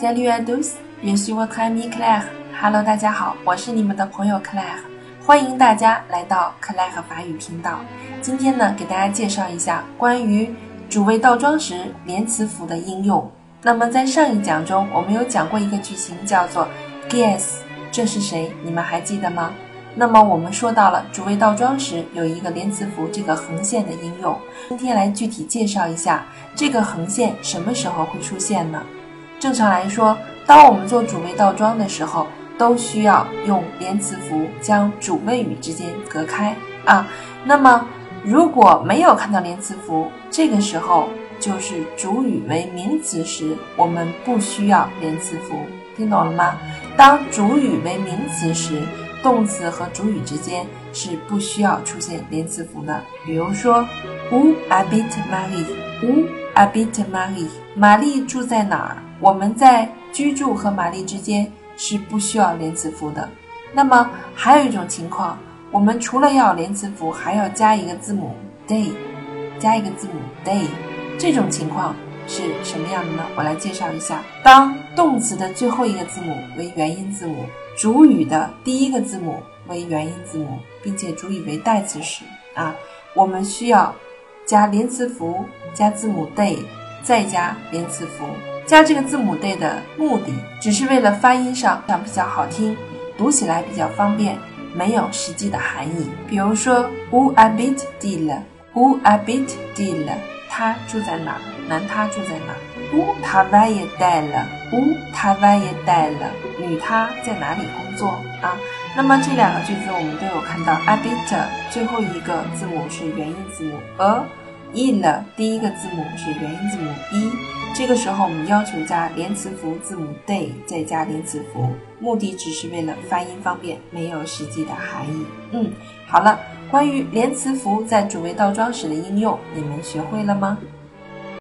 Salut à tous, je suis votre ami Claire. Hello，大家好，我是你们的朋友 Claire，欢迎大家来到 Claire 法语频道。今天呢，给大家介绍一下关于主谓倒装时连词符的应用。那么在上一讲中，我们有讲过一个句型，叫做 Guess，这是谁？你们还记得吗？那么我们说到了主谓倒装时有一个连词符这个横线的应用，今天来具体介绍一下这个横线什么时候会出现呢？正常来说，当我们做主谓倒装的时候，都需要用连词符将主谓语之间隔开啊。那么如果没有看到连词符，这个时候就是主语为名词时，我们不需要连词符，听懂了吗？当主语为名词时。动词和主语之间是不需要出现连词符的。比如说，Où habite Marie？Où a b i t Marie 玛丽住在哪儿？我们在居住和玛丽之间是不需要连词符的。那么还有一种情况，我们除了要连词符，还要加一个字母 day，加一个字母 day。这种情况是什么样的呢？我来介绍一下。当动词的最后一个字母为元音字母。主语的第一个字母为元音字母，并且主语为代词时啊，我们需要加连词符，加字母 day，再加连词符。加这个字母 day 的目的，只是为了发音上上比较好听，读起来比较方便，没有实际的含义。比如说，Où habite il？Où habite il？他住在哪？男他住在哪？Où travaille il？Où travaille il？女她在哪里工作啊？那么这两个句子我们都有看到 a b i t 最后一个字母是元音字母 a，In 了第一个字母是元音字母 e。这个时候我们要求加连词符字母 day，再加连词符，目的只是为了发音方便，没有实际的含义。嗯，好了，关于连词符在主谓倒装时的应用，你们学会了吗？